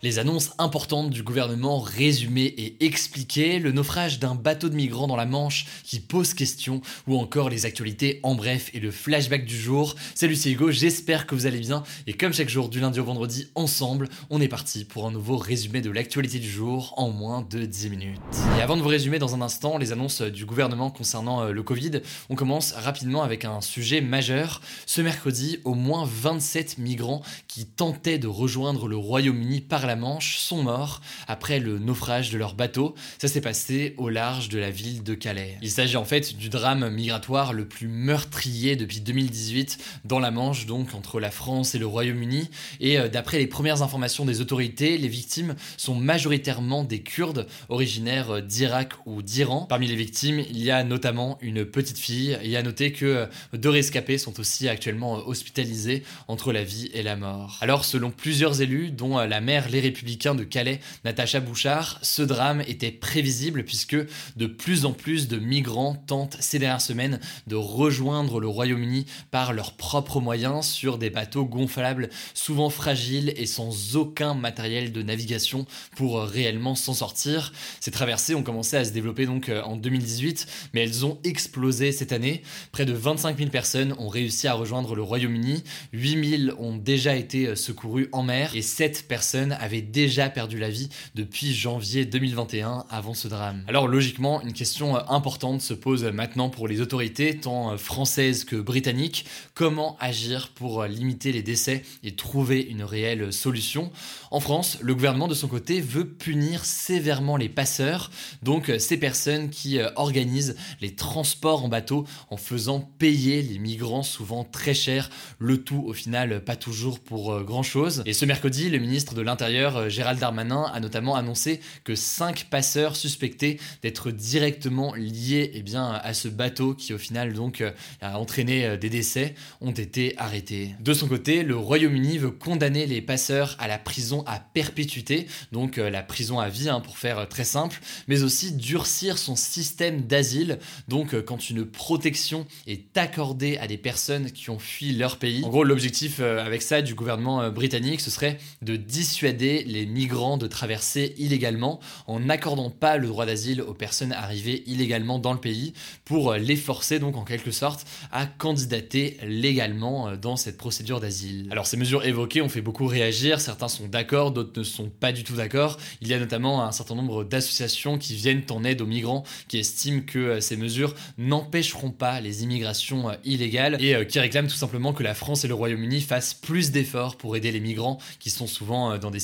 Les annonces importantes du gouvernement résumées et expliquées, le naufrage d'un bateau de migrants dans la Manche qui pose question, ou encore les actualités en bref et le flashback du jour. Salut c'est Hugo, j'espère que vous allez bien et comme chaque jour du lundi au vendredi ensemble, on est parti pour un nouveau résumé de l'actualité du jour en moins de 10 minutes. Et avant de vous résumer dans un instant les annonces du gouvernement concernant euh, le Covid, on commence rapidement avec un sujet majeur. Ce mercredi, au moins 27 migrants qui tentaient de rejoindre le Royaume-Uni par la Manche sont morts après le naufrage de leur bateau. Ça s'est passé au large de la ville de Calais. Il s'agit en fait du drame migratoire le plus meurtrier depuis 2018 dans la Manche, donc entre la France et le Royaume-Uni. Et euh, d'après les premières informations des autorités, les victimes sont majoritairement des Kurdes originaires euh, d'Irak ou d'Iran. Parmi les victimes, il y a notamment une petite fille. Et à noter que euh, deux rescapés sont aussi actuellement hospitalisés entre la vie et la mort. Alors, selon plusieurs élus, dont la mère les Républicains de Calais, Natacha Bouchard, ce drame était prévisible puisque de plus en plus de migrants tentent ces dernières semaines de rejoindre le Royaume-Uni par leurs propres moyens sur des bateaux gonflables, souvent fragiles et sans aucun matériel de navigation pour réellement s'en sortir. Ces traversées ont commencé à se développer donc euh, en 2018, mais elles ont explosé cette année. Près de 25 000 personnes ont réussi à rejoindre le Royaume-Uni, 8 000 ont déjà été euh, secourus en mer et 7 personnes avait déjà perdu la vie depuis janvier 2021 avant ce drame. Alors logiquement, une question euh, importante se pose maintenant pour les autorités, tant euh, françaises que britanniques. Comment agir pour euh, limiter les décès et trouver une réelle solution? En France, le gouvernement de son côté veut punir sévèrement les passeurs, donc ces personnes qui organisent les transports en bateau en faisant payer les migrants souvent très cher, le tout au final pas toujours pour grand chose. Et ce mercredi, le ministre de l'Intérieur euh, Gérald Darmanin a notamment annoncé que cinq passeurs suspectés d'être directement liés eh bien, à ce bateau qui au final donc euh, a entraîné euh, des décès ont été arrêtés. De son côté, le Royaume-Uni veut condamner les passeurs à la prison à perpétuité, donc la prison à vie hein, pour faire très simple, mais aussi durcir son système d'asile, donc quand une protection est accordée à des personnes qui ont fui leur pays. En gros, l'objectif avec ça du gouvernement britannique, ce serait de dissuader les migrants de traverser illégalement en n'accordant pas le droit d'asile aux personnes arrivées illégalement dans le pays pour les forcer donc en quelque sorte à candidater légalement euh, dans cette procédure d'asile. Alors ces mesures évoquées ont fait beaucoup réagir, certains sont d'accord, d'autres ne sont pas du tout d'accord. Il y a notamment un certain nombre d'associations qui viennent en aide aux migrants qui estiment que euh, ces mesures n'empêcheront pas les immigrations euh, illégales et qui réclament tout simplement que la France et le Royaume-Uni fassent plus d'efforts pour aider les migrants qui sont souvent dans des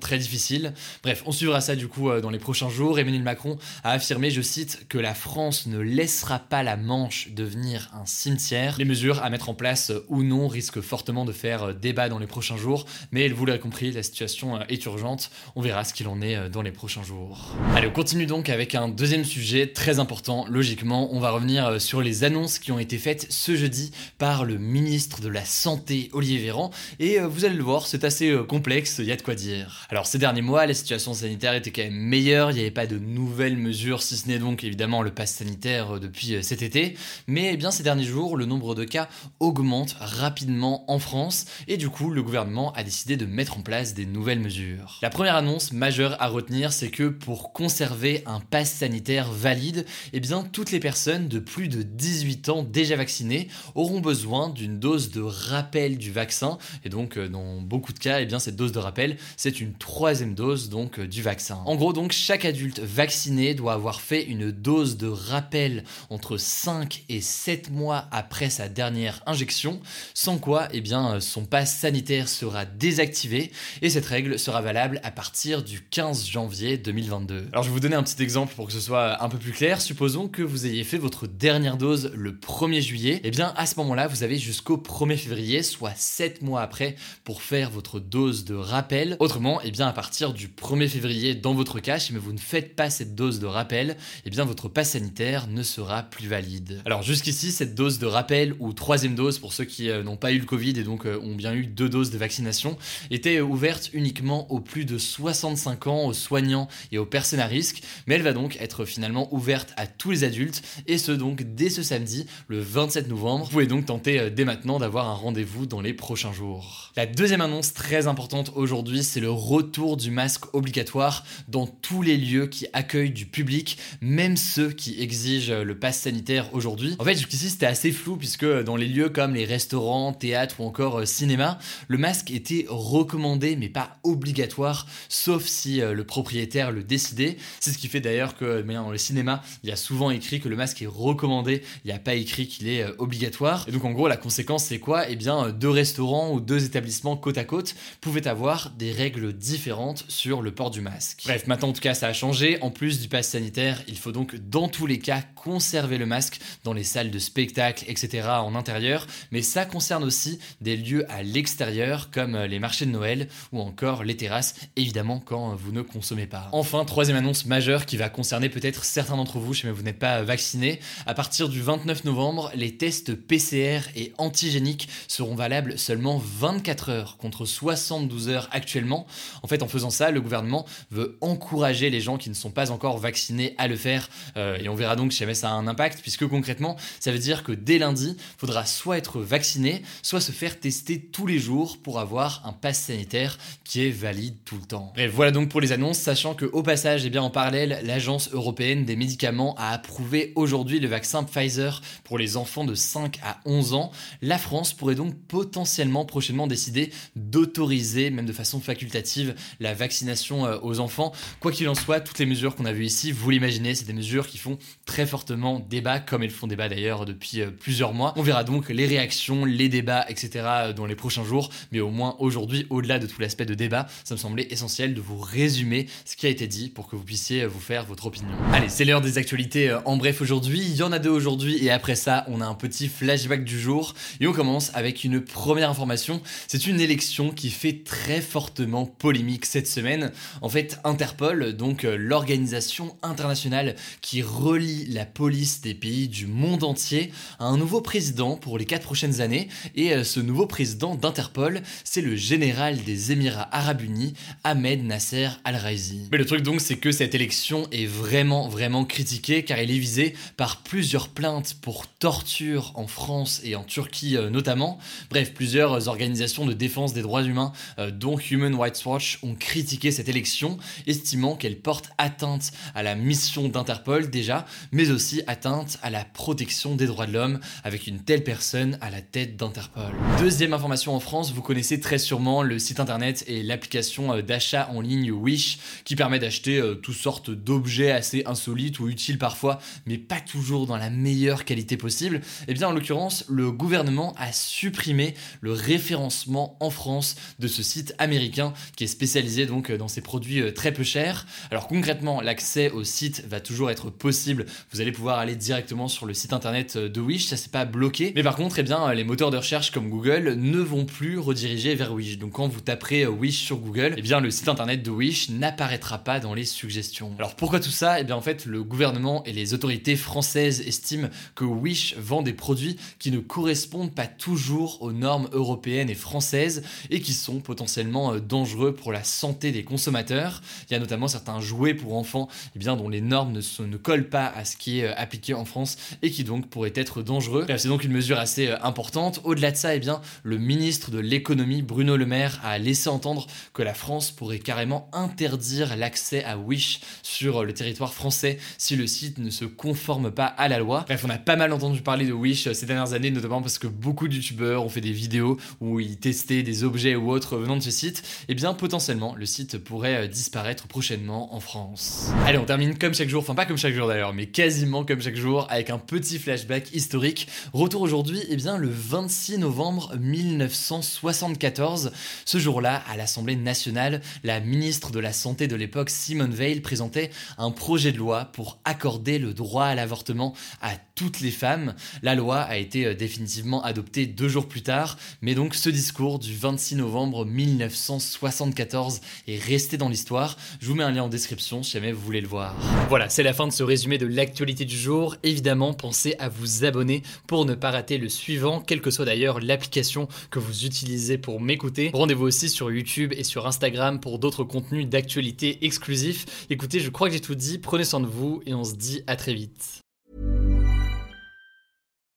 très difficile. Bref, on suivra ça du coup euh, dans les prochains jours. Emmanuel Macron a affirmé, je cite, que la France ne laissera pas la Manche devenir un cimetière. Les mesures à mettre en place euh, ou non risquent fortement de faire euh, débat dans les prochains jours, mais vous l'avez compris, la situation est urgente. On verra ce qu'il en est dans les prochains jours. Allez, on continue donc avec un deuxième sujet très important. Logiquement, on va revenir sur les annonces qui ont été faites ce jeudi par le ministre de la Santé, Olivier Véran. Et vous allez le voir, c'est assez complexe, il y a de quoi dire. Alors ces derniers mois, la situation sanitaire était quand même meilleure, il n'y avait pas de nouvelles mesures, si ce n'est donc évidemment le pass sanitaire euh, depuis euh, cet été, mais eh bien ces derniers jours, le nombre de cas augmente rapidement en France. Et du coup le gouvernement a décidé de mettre en place des nouvelles mesures. La première annonce majeure à retenir, c'est que pour conserver un pass sanitaire valide, eh bien toutes les personnes de plus de 18 ans déjà vaccinées auront besoin d'une dose de rappel du vaccin. Et donc euh, dans beaucoup de cas, eh bien cette dose de rappel c'est une troisième dose donc du vaccin. En gros donc chaque adulte vacciné doit avoir fait une dose de rappel entre 5 et 7 mois après sa dernière injection, sans quoi eh bien, son pass sanitaire sera désactivé et cette règle sera valable à partir du 15 janvier 2022. Alors je vais vous donner un petit exemple pour que ce soit un peu plus clair. Supposons que vous ayez fait votre dernière dose le 1er juillet, et eh bien à ce moment-là vous avez jusqu'au 1er février, soit 7 mois après, pour faire votre dose de rappel. Autrement, eh bien à partir du 1er février dans votre cas, si vous ne faites pas cette dose de rappel, eh bien votre pass sanitaire ne sera plus valide. Alors jusqu'ici, cette dose de rappel ou troisième dose pour ceux qui euh, n'ont pas eu le Covid et donc euh, ont bien eu deux doses de vaccination était ouverte uniquement aux plus de 65 ans, aux soignants et aux personnes à risque, mais elle va donc être finalement ouverte à tous les adultes et ce donc dès ce samedi, le 27 novembre. Vous pouvez donc tenter euh, dès maintenant d'avoir un rendez-vous dans les prochains jours. La deuxième annonce très importante aujourd'hui, c'est le retour du masque obligatoire dans tous les lieux qui accueillent du public, même ceux qui exigent le pass sanitaire aujourd'hui. En fait, jusqu'ici, c'était assez flou puisque dans les lieux comme les restaurants, théâtres ou encore euh, cinéma, le masque était recommandé mais pas obligatoire, sauf si euh, le propriétaire le décidait. C'est ce qui fait d'ailleurs que dans le cinéma, il y a souvent écrit que le masque est recommandé, il n'y a pas écrit qu'il est euh, obligatoire. Et donc en gros, la conséquence c'est quoi? Eh bien, deux restaurants ou deux établissements côte à côte pouvaient avoir des règles différentes sur le port du masque. Bref, maintenant en tout cas, ça a changé. En plus du pass sanitaire, il faut donc dans tous les cas conserver le masque dans les salles de spectacle, etc. en intérieur, mais ça concerne aussi des lieux à l'extérieur comme euh, les marchés de Noël ou encore les terrasses, évidemment quand vous ne consommez pas. Enfin, troisième annonce majeure qui va concerner peut-être certains d'entre vous si vous n'êtes pas vacciné. À partir du 29 novembre, les tests PCR et antigéniques seront valables seulement 24 heures contre 72 heures actuellement. En fait, en faisant ça, le gouvernement veut encourager les gens qui ne sont pas encore vaccinés à le faire. Euh, et on verra donc si jamais ça a un impact, puisque concrètement, ça veut dire que dès lundi, il faudra soit être vacciné, soit se faire tester tous les jours pour avoir un pass sanitaire qui est valide tout le temps. Bref, voilà donc pour les annonces, sachant que au passage, et eh bien en parallèle, l'Agence européenne des médicaments a approuvé aujourd'hui le vaccin Pfizer pour les enfants de 5 à 11 ans. La France pourrait donc potentiellement prochainement décider d'autoriser, même de façon facultative, la vaccination euh, aux enfants. Quoi qu'il en soit, toutes les mesures qu'on a vues ici, vous l'imaginez, c'est des mesures qui font très fortement débat, comme elles font débat d'ailleurs depuis euh, plusieurs mois. On verra donc les réactions, les débats, etc. Euh, dans les prochains jours, mais au moins aujourd'hui, au-delà de tout l'aspect de débat, ça me semblait essentiel de vous résumer ce qui a été dit pour que vous puissiez vous faire votre opinion. Allez, c'est l'heure des actualités en bref aujourd'hui. Il y en a deux aujourd'hui et après ça, on a un petit flashback du jour et on commence avec une première information. C'est une élection qui fait très fortement polémique cette semaine. En fait, Interpol, donc euh, l'organisation internationale qui relie la police des pays du monde entier, a un nouveau président pour les quatre prochaines années. Et euh, ce nouveau président d'Interpol, c'est le général des Émirats Arabes Unis, Ahmed Nasser Al-Raisi. Mais le truc donc, c'est que cette élection est vraiment, vraiment critiquée car elle est visée par plusieurs plaintes pour torture en France et en Turquie euh, notamment. Bref, plusieurs organisations de défense des droits humains, dont Human Rights Watch, ont critiqué cette élection, estimant qu'elle porte atteinte à la mission d'Interpol déjà, mais aussi atteinte à la protection des droits de l'homme avec une telle personne à la tête d'Interpol. Deuxième information en France, vous connaissez très sûrement le site internet et l'application euh, d'achat en ligne Wish qui permet d'acheter euh, toutes sortes d'objets assez insolites ou utiles parfois, mais pas toujours dans la meilleure qualité possible. Et eh bien en l'occurrence, le gouvernement a supprimé le référencement en France de ce site américain qui est spécialisé donc dans ces produits euh, très peu chers. Alors concrètement, l'accès au site va toujours être possible. Vous allez pouvoir aller directement sur le site internet de Wish, ça c'est pas bloqué. Mais par contre, eh bien, les moteurs de recherche comme Google ne vont plus rediriger vers Wish. Donc quand vous taperez Wish sur Google, eh bien le site internet de Wish n'apparaîtra pas dans les suggestions. Alors pourquoi tout ça? Eh bien en fait, le gouvernement et les autorités françaises estiment que Wish vend des produits qui ne correspondent pas toujours aux normes européennes et françaises et qui sont potentiellement euh, dangereux pour la santé des consommateurs. Il y a notamment certains jouets pour enfants eh bien, dont les normes ne, collent pas à ce qui est euh, appliqué en France et qui donc pourraient être dangereux. C'est donc une mesure assez euh, importante. Au-delà de ça, eh bien, le ministre de l'économie Bruno Le Maire a laissé entendre que la France pourrait carrément interdire l'accès à Wish sur le territoire français si le site ne se conforme pas à la loi. Bref, on a pas mal entendu parler de Wish ces dernières années, notamment parce que beaucoup de youtubeurs ont fait des vidéos où ils testaient des objets ou autres venant de ce site. Eh bien potentiellement le site pourrait euh, disparaître prochainement en France. Allez, on termine comme chaque jour, enfin pas comme chaque jour d'ailleurs, mais quasiment comme chaque jour avec un petit flashback historique. Retour aujourd'hui, eh bien le 26 novembre 1974. Ce jour-là, à l'Assemblée nationale, la ministre de la Santé de l'époque, Simone Veil, présentait un projet de loi pour accorder le droit à l'avortement à toutes les femmes. La loi a été euh, définitivement adoptée deux jours plus tard, mais donc ce discours du 26 novembre 1974 est resté dans l'histoire. Je vous mets un lien en description si jamais vous voulez le voir. Voilà, c'est la fin de ce résumé de l'actualité du jour. Évidemment, pensez à vous abonner pour ne pas rater le suivant, quelle que soit d'ailleurs l'application que vous utilisez pour m'écouter. Rendez-vous aussi sur YouTube et sur Instagram pour d'autres contenus d'actualité exclusifs. Écoutez, je crois que j'ai tout dit, prenez soin de vous et on se dit à très vite.